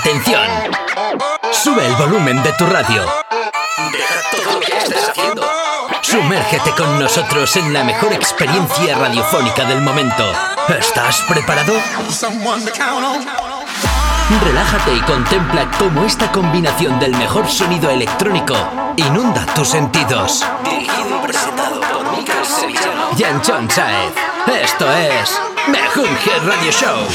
Atención. Sube el volumen de tu radio. Deja todo lo que estés haciendo. Sumérgete con nosotros en la mejor experiencia radiofónica del momento. ¿Estás preparado? Relájate y contempla cómo esta combinación del mejor sonido electrónico inunda tus sentidos. Dirigido y presentado por Miguel Sevillano y Anchón Saez. Esto es Mejunge Radio Show.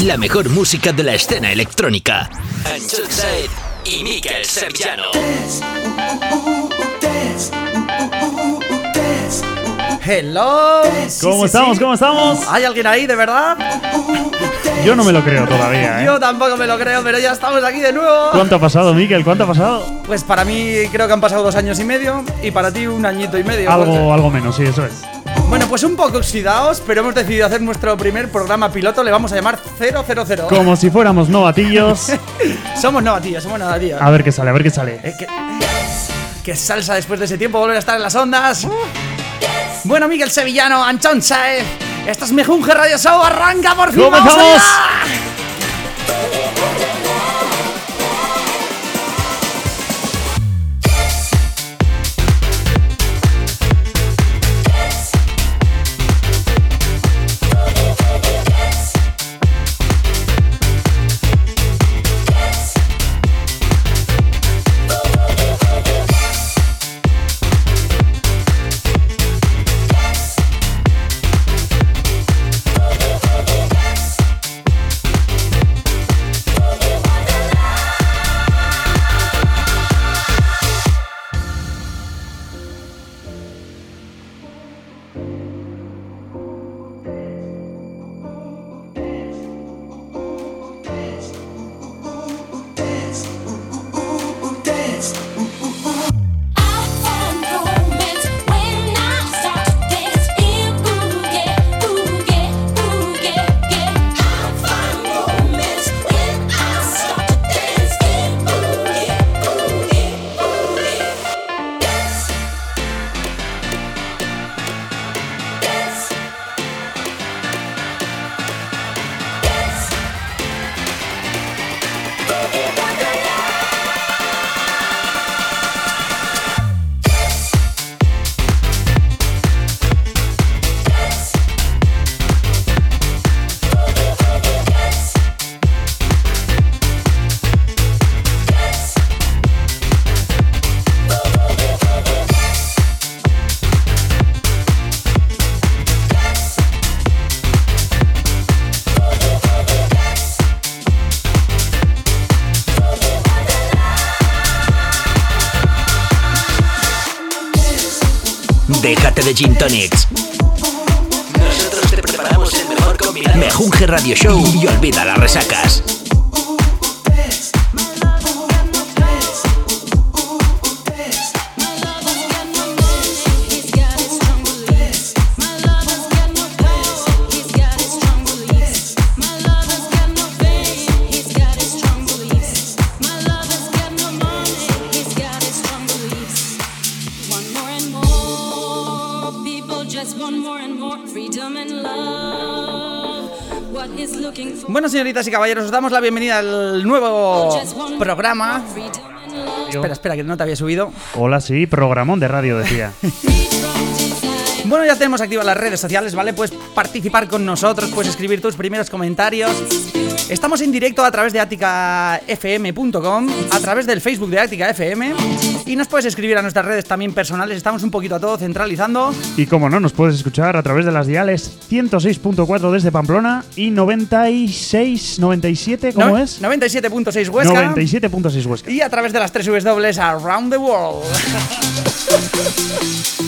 La mejor música de la escena electrónica. y Miguel Sevillano. Hello. ¿Cómo estamos? ¿Cómo estamos? ¿Hay alguien ahí, de verdad? Yo no me lo creo todavía, ¿eh? Yo tampoco me lo creo, pero ya estamos aquí de nuevo. ¿Cuánto ha pasado, Miguel? ¿Cuánto ha pasado? Pues para mí creo que han pasado dos años y medio y para ti un añito y medio. Algo, algo menos, sí, eso es. Bueno, pues un poco oxidados, pero hemos decidido hacer nuestro primer programa piloto. Le vamos a llamar 000. Como si fuéramos novatillos. somos novatillos, somos novatillos. A ver qué sale, a ver qué sale. Eh, qué, salsa después de ese tiempo volver a estar en las ondas. Bueno, Miguel Sevillano, Anchón Saez. Esto es Mejunge Radio Show. Arranca por fin. ¡Comenzamos! Tectonics. Nosotros te preparamos el mejor combinado. Mejunje Radio Show y olvida las resacas. Bueno, señoritas y caballeros, os damos la bienvenida al nuevo programa. Espera, espera, que no te había subido. Hola, sí, programón de radio, decía. Bueno, ya tenemos activas las redes sociales, ¿vale? Puedes participar con nosotros, puedes escribir tus primeros comentarios. Estamos en directo a través de aticafm.com, a través del Facebook de Ática FM y nos puedes escribir a nuestras redes también personales, estamos un poquito a todo centralizando. Y como no, nos puedes escuchar a través de las diales 106.4 desde Pamplona y 96, 97, ¿cómo es? 97.6 Huesca. 97.6 Huesca. Y a través de las tres W Around the World.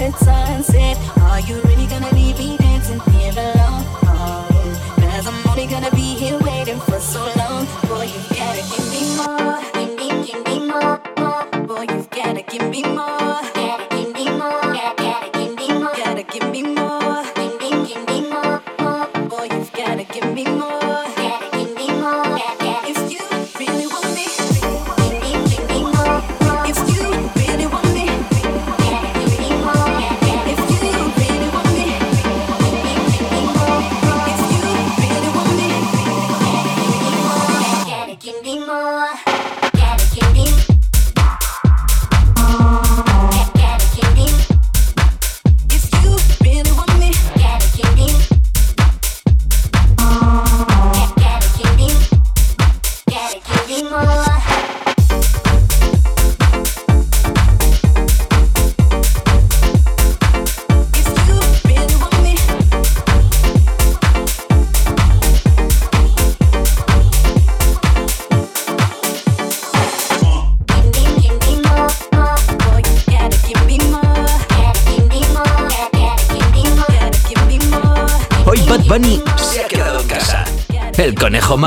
heart sunset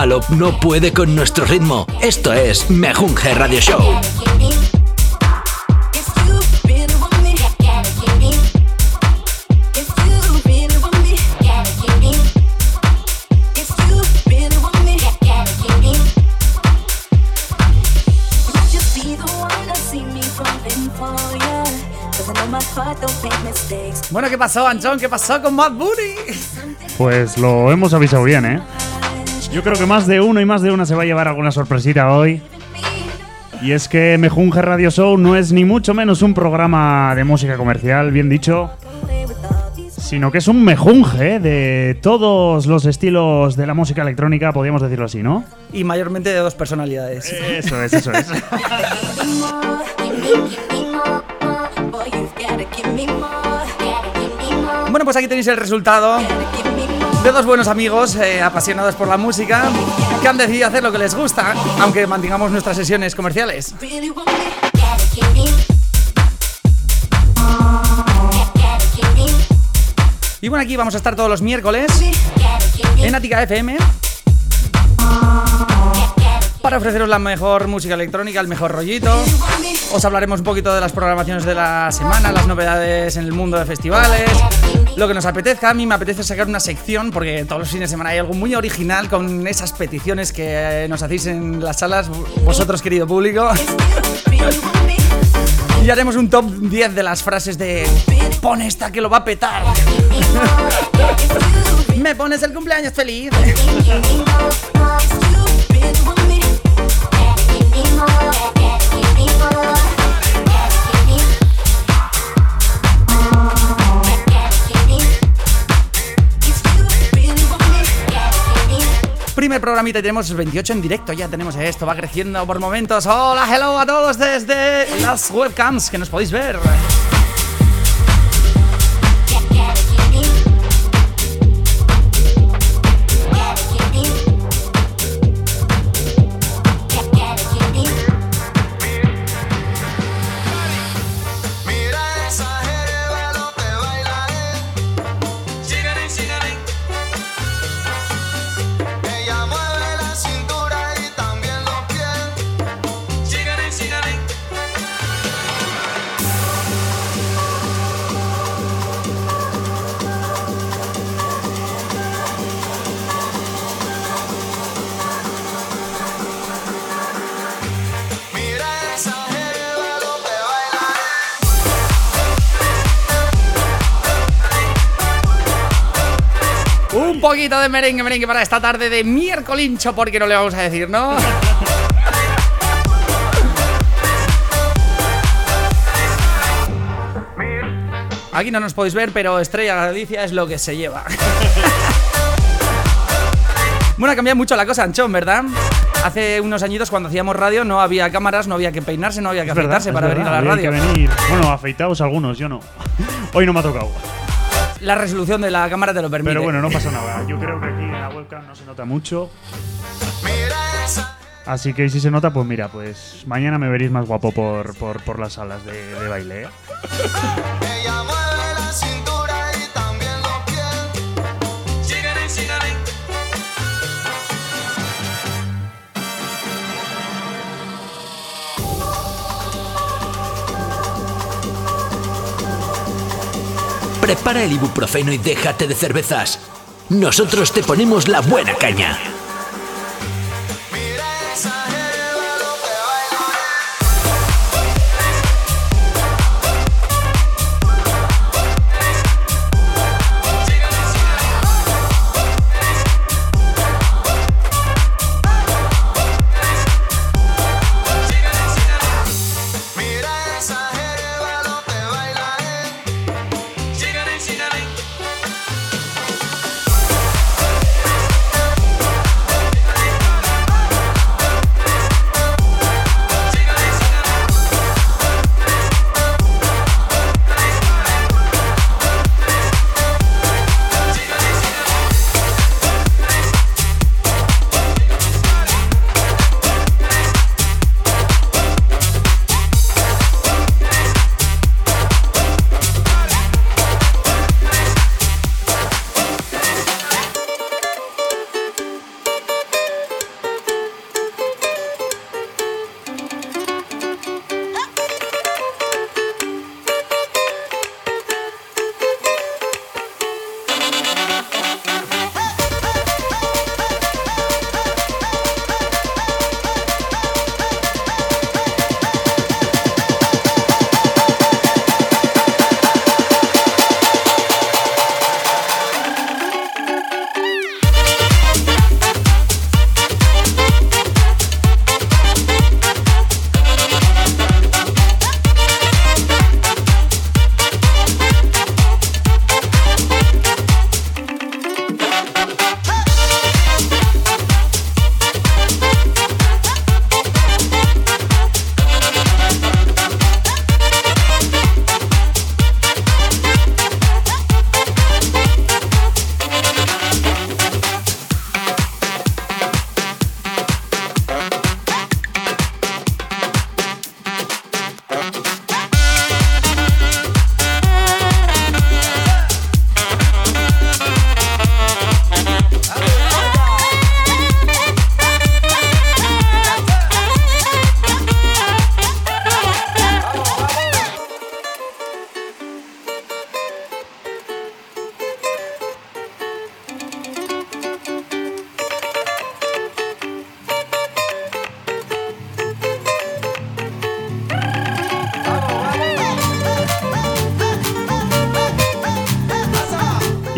malo no puede con nuestro ritmo. Esto es Mejunje Radio Show. Bueno, ¿qué pasó, Anchón? ¿Qué pasó con Bad Bunny? Pues lo hemos avisado bien, ¿eh? Yo creo que más de uno y más de una se va a llevar alguna sorpresita hoy. Y es que Mejunje Radio Show no es ni mucho menos un programa de música comercial, bien dicho, sino que es un mejunje de todos los estilos de la música electrónica, podríamos decirlo así, ¿no? Y mayormente de dos personalidades. Eso es, eso es. Bueno, pues aquí tenéis el resultado. De dos buenos amigos eh, apasionados por la música que han decidido hacer lo que les gusta, aunque mantengamos nuestras sesiones comerciales. Y bueno, aquí vamos a estar todos los miércoles en Ática FM para ofreceros la mejor música electrónica, el mejor rollito. Os hablaremos un poquito de las programaciones de la semana, las novedades en el mundo de festivales, lo que nos apetezca. A mí me apetece sacar una sección porque todos los fines de semana hay algo muy original con esas peticiones que nos hacéis en las salas, vosotros querido público. Y haremos un top 10 de las frases de pon esta que lo va a petar. Me pones el cumpleaños feliz. Primer programita y tenemos 28 en directo, ya tenemos esto, va creciendo por momentos. Hola, hello a todos desde las webcams que nos podéis ver. Poquito de merengue, merengue para esta tarde de miércolincho, porque no le vamos a decir, ¿no? Aquí no nos podéis ver, pero Estrella Galicia es lo que se lleva. Bueno, ha cambiado mucho la cosa, Anchón, ¿verdad? Hace unos añitos cuando hacíamos radio no había cámaras, no había que peinarse, no había que Es afeitarse para verdad, venir a la radio. que venir. Bueno, afeitados algunos, yo no. Hoy no me ha tocado. La resolución de la cámara te lo permite. Pero bueno, no pasa nada. Yo creo que aquí en la webcam no se nota mucho. Mira esa Así que si se nota, pues mira, pues mañana me veréis más guapo por, por, por las salas de, de baile. ¿eh? Prepara el ibuprofeno y déjate de cervezas. Nosotros te ponemos la buena caña.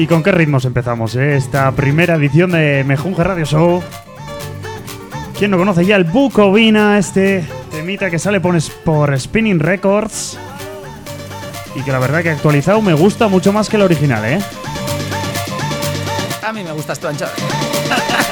¿Y con qué ritmos empezamos, eh? Esta primera edición de Mejunje Radio Show. ¿Quién no conoce ya el Bucovina, este temita que sale por, Spinning Records? Y que la verdad que actualizado me gusta mucho más que el original, ¿eh? A mí me gustas tú, Ancho.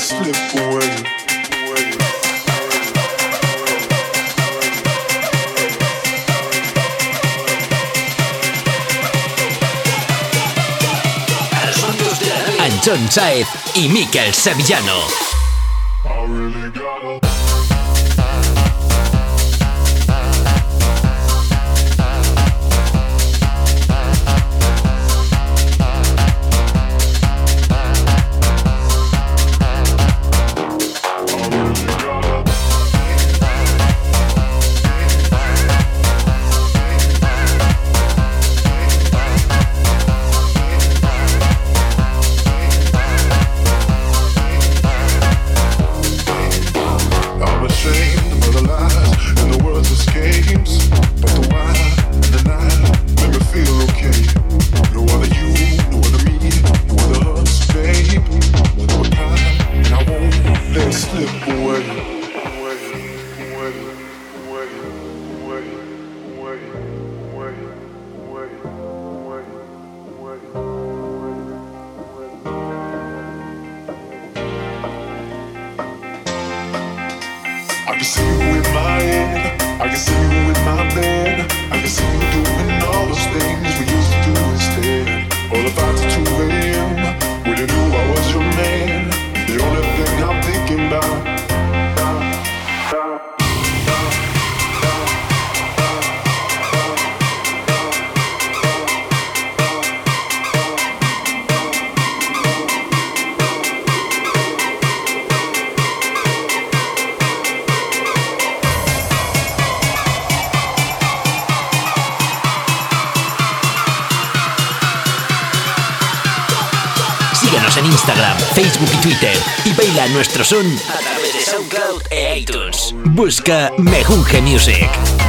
slip away. Saez y Miquel Sevillano. Instagram, Facebook y Twitter y baila nuestro son a través de SoundCloud e iTunes. Busca Mejunje Music.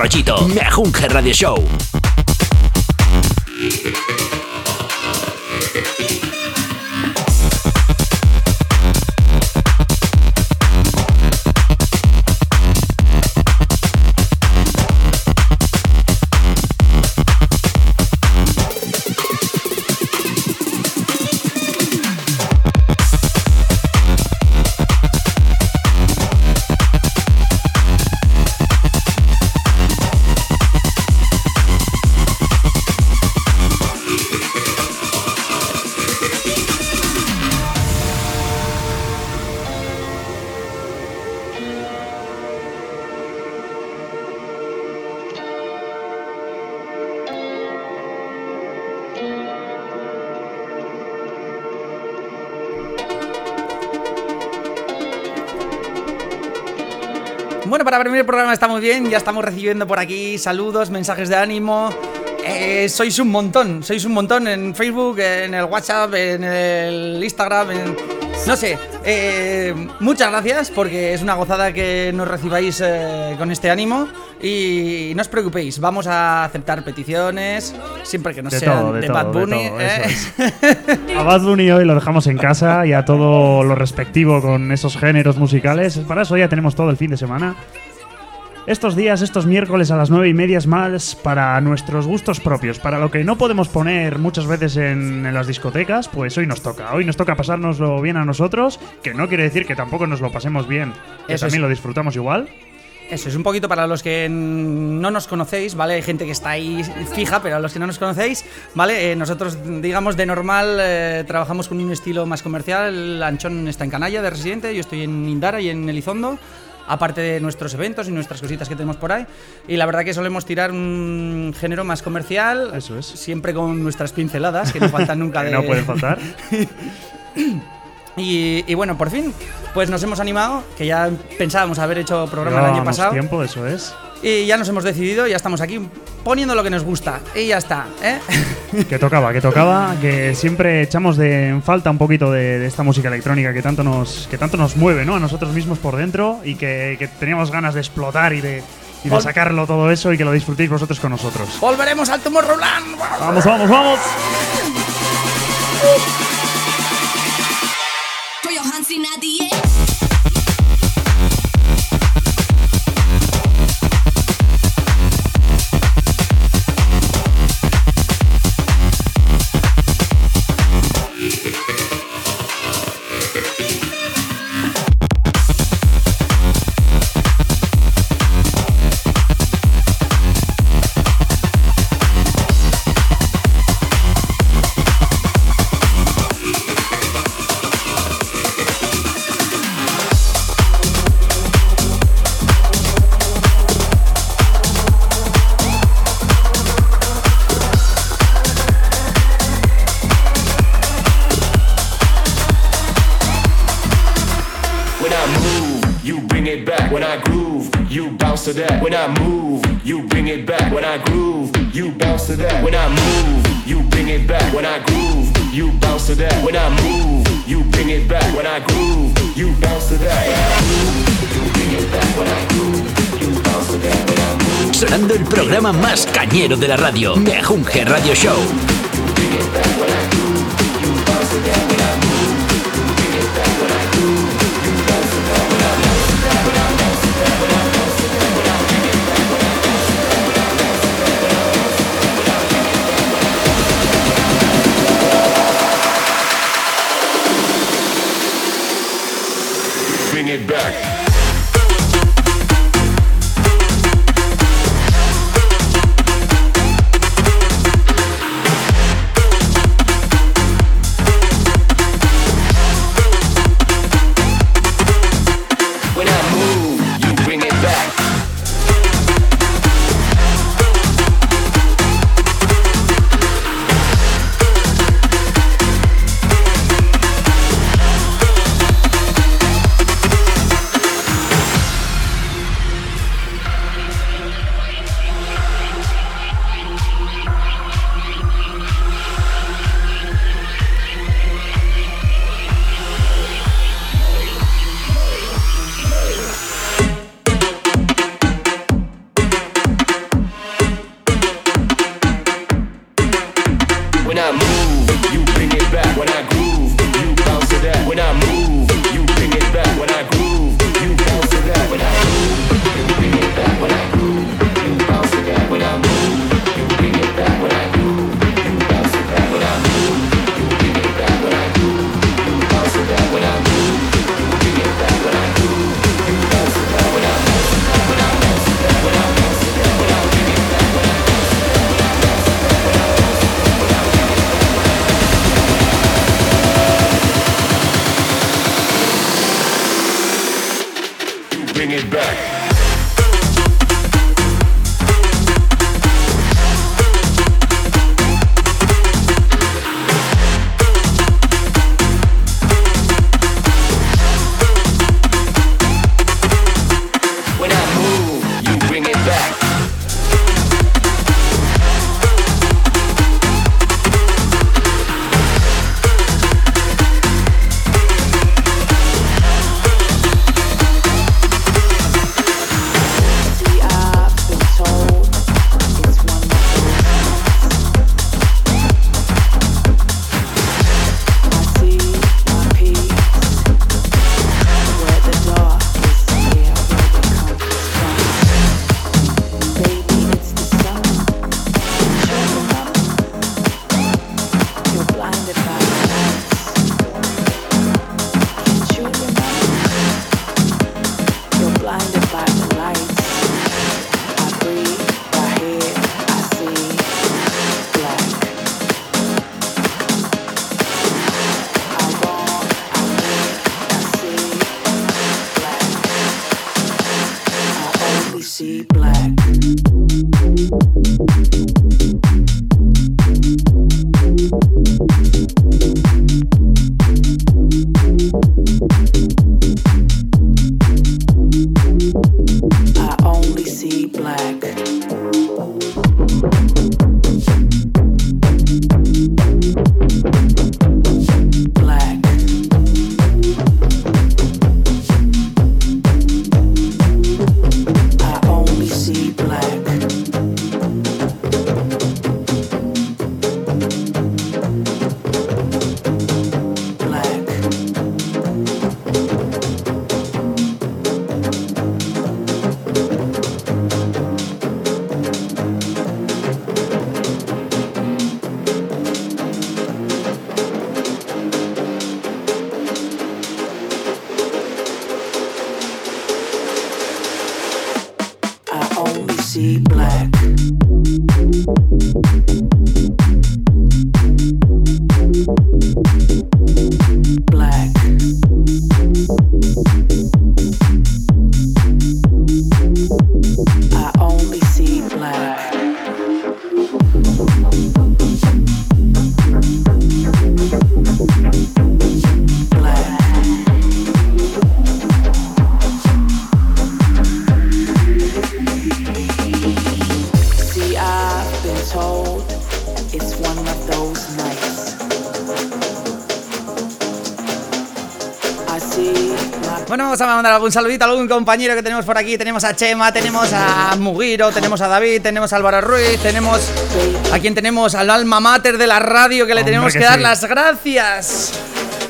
Rollito. Mejunje Radio Show. Bueno, para el programa está muy bien. Ya estamos recibiendo por aquí saludos, mensajes de ánimo. Eh, sois un montón, sois un montón en Facebook, en el WhatsApp, en el Instagram, en... No sé, eh, muchas gracias porque es una gozada que nos recibáis eh, con este ánimo y no os preocupéis, vamos a aceptar peticiones, siempre que no De sean todo, de de todo, Bad de Bunny. todo, ¿eh? eso A Bad Bunny hoy lo dejamos en casa y a todo lo respectivo con esos géneros musicales. Para eso ya tenemos todo el fin de semana. Estos días, estos miércoles a las nueve y media es más para nuestros gustos propios. Para lo que no podemos poner muchas veces en, en las discotecas, pues hoy nos toca. Hoy nos toca pasárnoslo bien a nosotros, que no quiere decir que tampoco nos lo pasemos bien. Que Eso también es. lo disfrutamos igual. Eso es un poquito para los que no nos conocéis, ¿vale? Hay gente que está ahí fija, pero a los que no nos conocéis, ¿vale? Eh, nosotros, digamos, de normal eh, trabajamos con un estilo más comercial. Anchón está en Canalla, de residente, yo estoy en Indara y en Elizondo. Aparte de nuestros eventos y nuestras cositas que tenemos por ahí. Y la verdad que solemos tirar un género más comercial. Eso es. Siempre con nuestras pinceladas, que no faltan nunca de. no pueden faltar. Y, y bueno, por fin, pues nos hemos animado, que ya pensábamos haber hecho programa el año pasado. tiempo, eso es. Y ya nos hemos decidido, ya estamos aquí poniendo lo que nos gusta. Y ya está, ¿eh? Que tocaba, que tocaba, que siempre echamos de, en falta un poquito de, de esta música electrónica que tanto nos, que tanto nos mueve, ¿no? A nosotros mismos por dentro y que, que teníamos ganas de explotar y de, y de Ol- sacarlo todo eso y que lo disfrutéis vosotros con nosotros. Volveremos al Tomorrowland. Vamos, vamos, vamos. de la radio. Mejunje Radio Show. Mandar algún saludito a algún compañero que tenemos por aquí. Tenemos a Chema, tenemos a Mugiro, tenemos a David, tenemos a Álvaro Ruiz, tenemos a quien tenemos al alma mater de la radio que le Hombre, tenemos que, que dar sí. las gracias.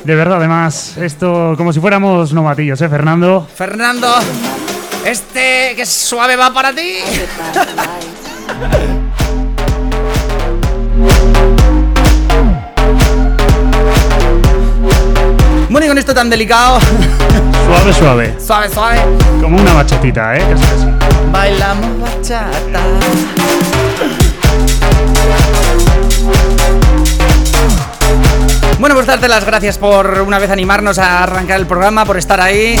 De verdad, además, esto como si fuéramos novatillos, ¿eh, Fernando? Fernando, este que suave va para ti. Bueno, y con esto tan delicado, Suave, suave. suave, suave, Como una bachatita, ¿eh? Casi, casi. bailamos bachata. Bueno, pues darte las gracias por una vez animarnos a arrancar el programa, por estar ahí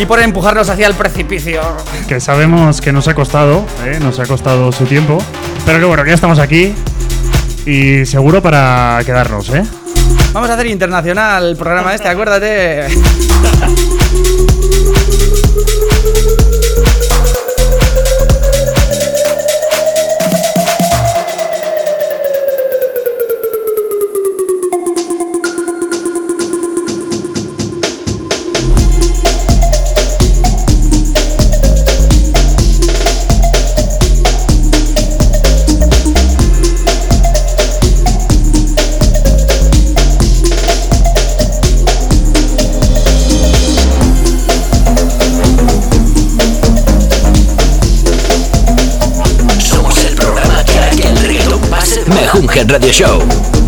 y por empujarnos hacia el precipicio. Que sabemos que nos ha costado, ¿eh? Nos ha costado su tiempo. Pero que bueno, que ya estamos aquí. Y seguro para quedarnos, ¿eh? Vamos a hacer internacional el programa este, acuérdate. moda. Mejungen Radio Show.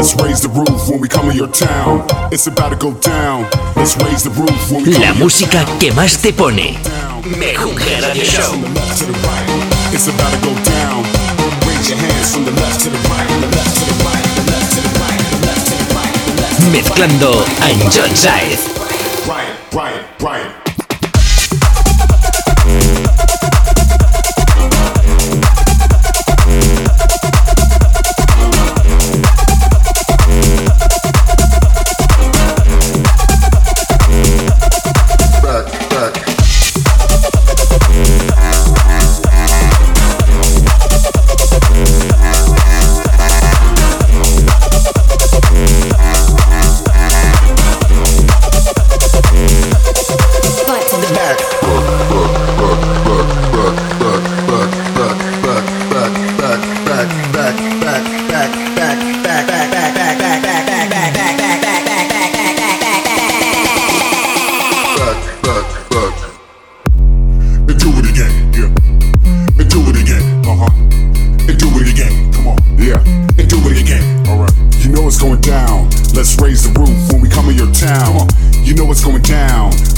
Let's raise the roof when we come in your town. It's about to go down. Let's raise the roof when we come La música que más te pone. Radio Show. From the left to the right. It's about to go down. Raise your hands from the left to the right. The left to the right. The left to the right. The left to the right. The left to the Mezclando a John Saez.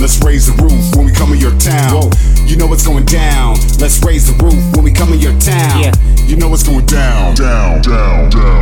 Let's raise the roof when we come in your town. You know what's going down. Let's raise the roof when we come in your town. Yeah. You know what's going down, down, down, down, down,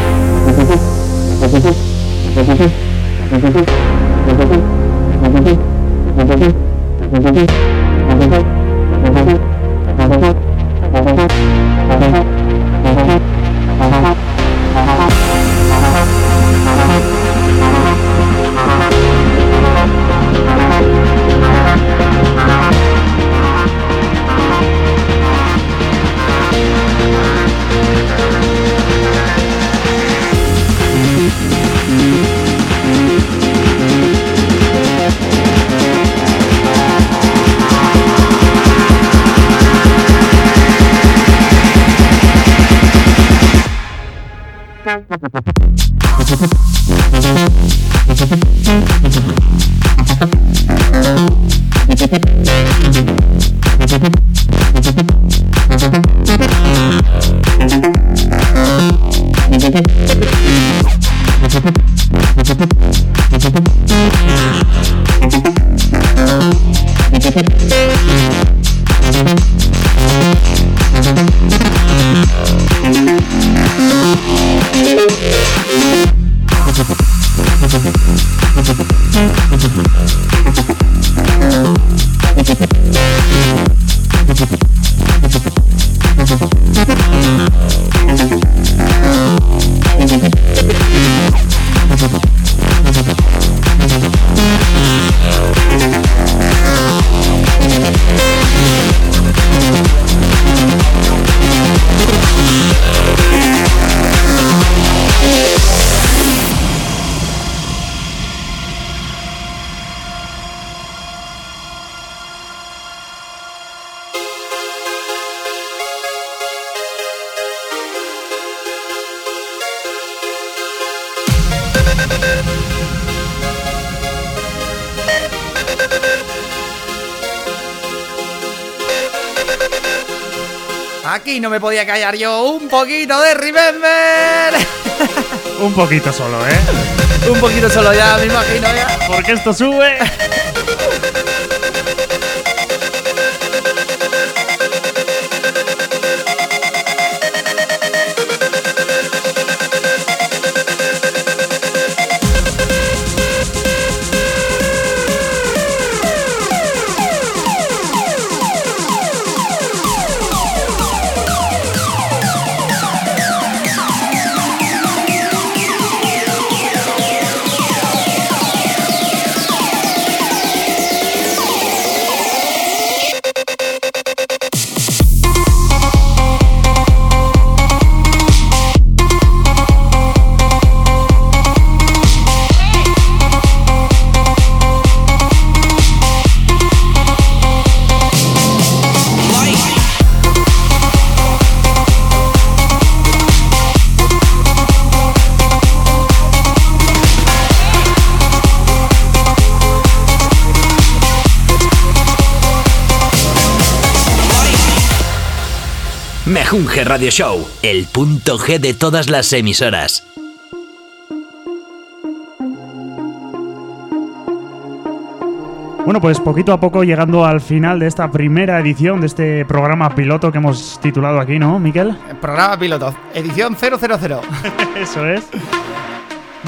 me podía callar yo un poquito de Remember. Un poquito solo, ¿eh? un poquito solo ya, me imagino ya. Porque esto sube. Mejunje Radio Show, el punto G de todas las emisoras. Bueno, pues poquito a poco llegando al final de esta primera edición de este programa piloto que hemos titulado aquí, ¿no, Miquel? Programa piloto, edición 000. Eso es.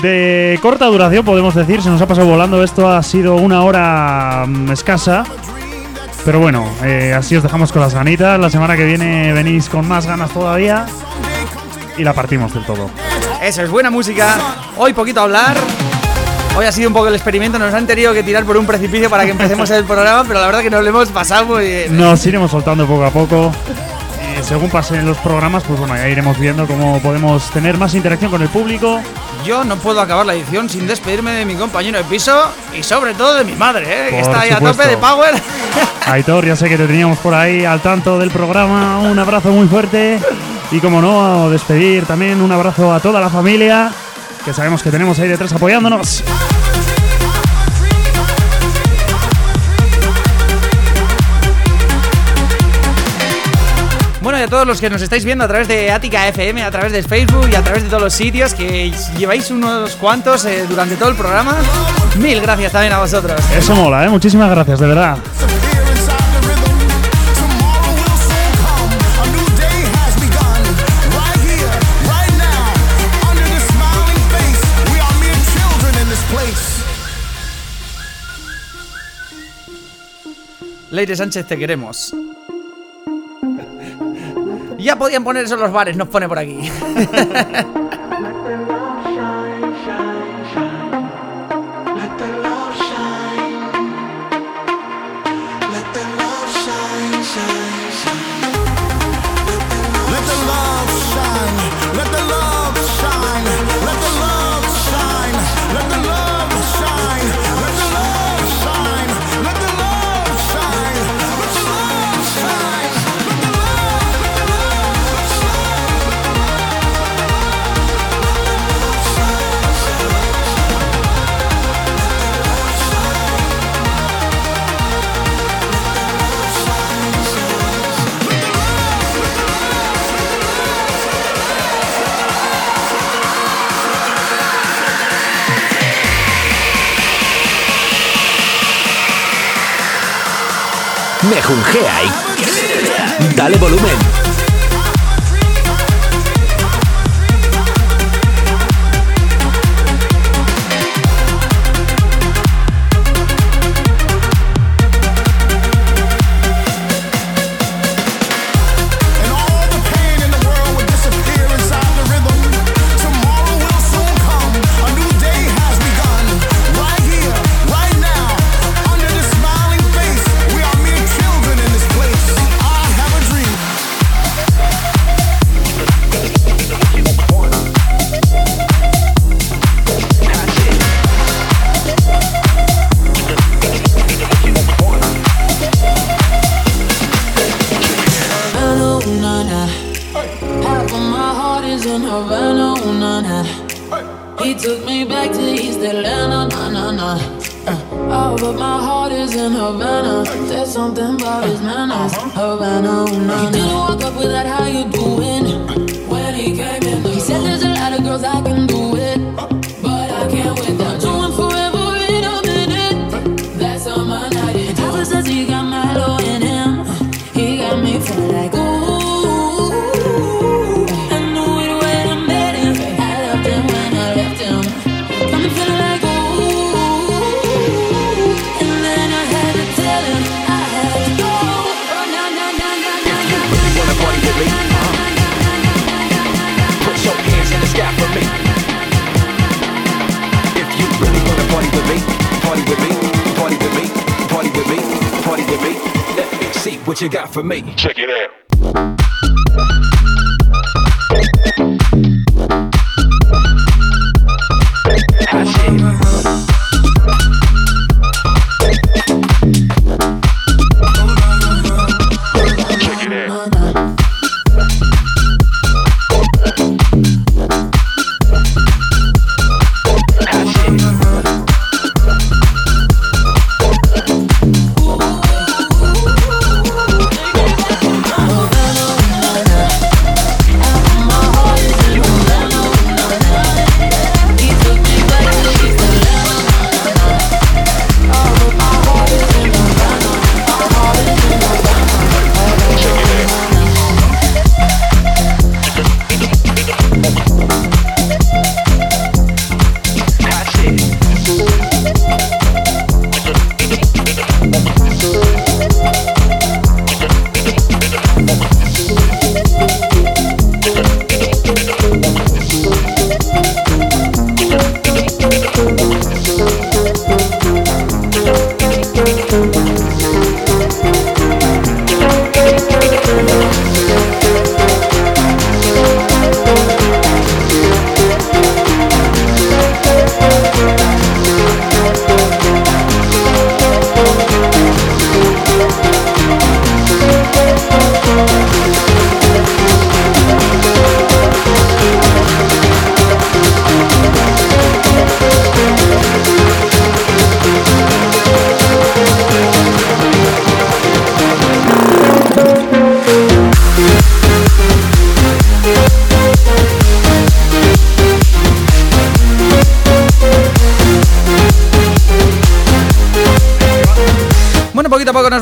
De corta duración, podemos decir, se nos ha pasado volando. Esto ha sido una hora mm, escasa. Pero bueno, eh, así os dejamos con las ganitas. La semana que viene venís con más ganas todavía. Y la partimos del todo. Eso es buena música. Hoy poquito a hablar. Hoy ha sido un poco el experimento. Nos han tenido que tirar por un precipicio para que empecemos el programa, pero la verdad que nos lo hemos pasado muy bien. Nos iremos soltando poco a poco. Eh, según pasen los programas, pues bueno, ya iremos viendo cómo podemos tener más interacción con el público. Yo no puedo acabar la edición sin despedirme de mi compañero de piso y sobre todo de mi madre, ¿eh? que está ahí a tope de power. Aitor, ya sé que te teníamos por ahí al tanto del programa. Un abrazo muy fuerte. Y como no, despedir también un abrazo a toda la familia, que sabemos que tenemos ahí detrás apoyándonos. a todos los que nos estáis viendo a través de Ática FM, a través de Facebook y a través de todos los sitios que lleváis unos cuantos eh, durante todo el programa. Mil gracias también a vosotros. Eso mola, ¿eh? Muchísimas gracias, de verdad. Leire Sánchez, te queremos. Ya podían poner eso en los bares, nos pone por aquí. Y... ¡Dale volumen! Without how you do what you got for me. Check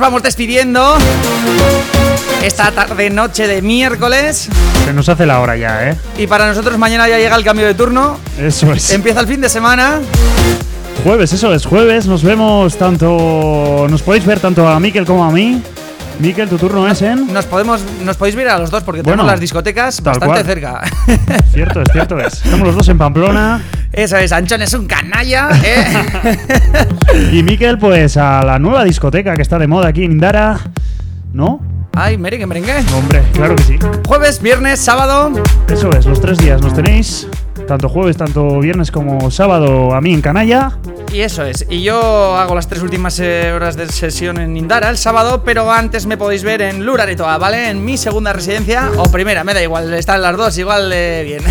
vamos despidiendo. Esta tarde noche de miércoles. Se nos hace la hora ya, ¿eh? Y para nosotros mañana ya llega el cambio de turno. Eso es. Empieza el fin de semana. Jueves, eso es, jueves. Nos vemos tanto. Nos podéis ver tanto a Miquel como a mí. Miquel, tu turno es en. Nos podemos, nos podéis ver a los dos porque bueno, tenemos las discotecas bastante cerca. Cierto, es cierto es. Estamos los dos en Pamplona. Eso es, Anchón es un canalla, ¿eh? Y Miquel, pues a la nueva discoteca que está de moda aquí en Indara. ¿No? Ay, merengue, merengue. Hombre, claro que sí. Jueves, viernes, sábado. Eso es, los tres días nos tenéis. Tanto jueves, tanto viernes como sábado a mí en Canalla. Y eso es. Y yo hago las tres últimas eh, horas de sesión en Indara el sábado, pero antes me podéis ver en Luraretoa, ¿vale? En mi segunda residencia o primera, me da igual, están las dos igual de bien.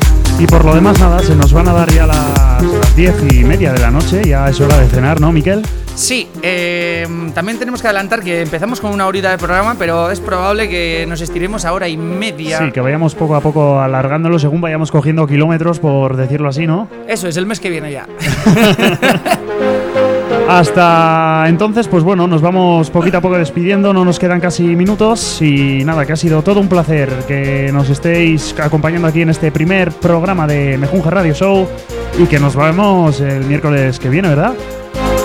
Y por lo demás, nada, se nos van a dar ya las, las diez y media de la noche. Ya es hora de cenar, ¿no, Miquel? Sí, eh, también tenemos que adelantar que empezamos con una horita de programa, pero es probable que nos estiremos a hora y media. Sí, que vayamos poco a poco alargándolo según vayamos cogiendo kilómetros, por decirlo así, ¿no? Eso es, el mes que viene ya. Hasta entonces, pues bueno, nos vamos poquito a poco despidiendo, no nos quedan casi minutos y nada, que ha sido todo un placer que nos estéis acompañando aquí en este primer programa de Mejunja Radio Show y que nos vemos el miércoles que viene, ¿verdad?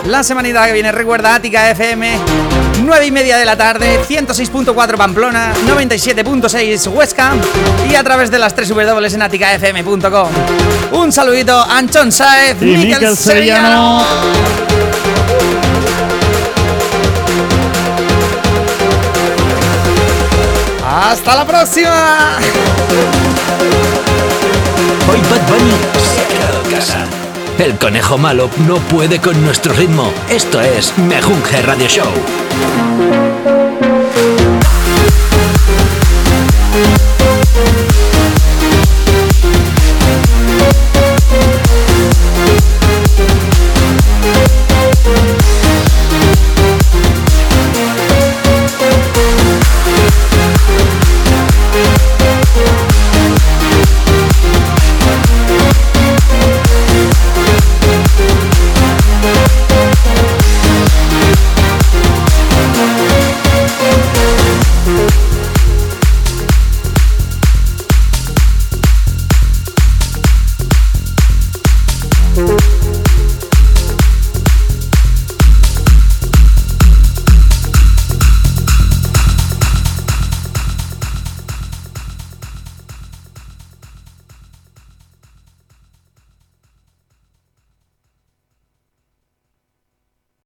La semanita que viene recuerda Ática FM, 9 y media de la tarde, 106.4 Pamplona, 97.6 Huesca y a través de las 3 W en aticafm.com. Un saludito, Anchón Saez, Y Miquel. Sevillano. ¡Hasta la próxima! Hoy Bad Bunny se ha quedado casa. El conejo malo no puede con nuestro ritmo. Esto es Mejunje Radio Show.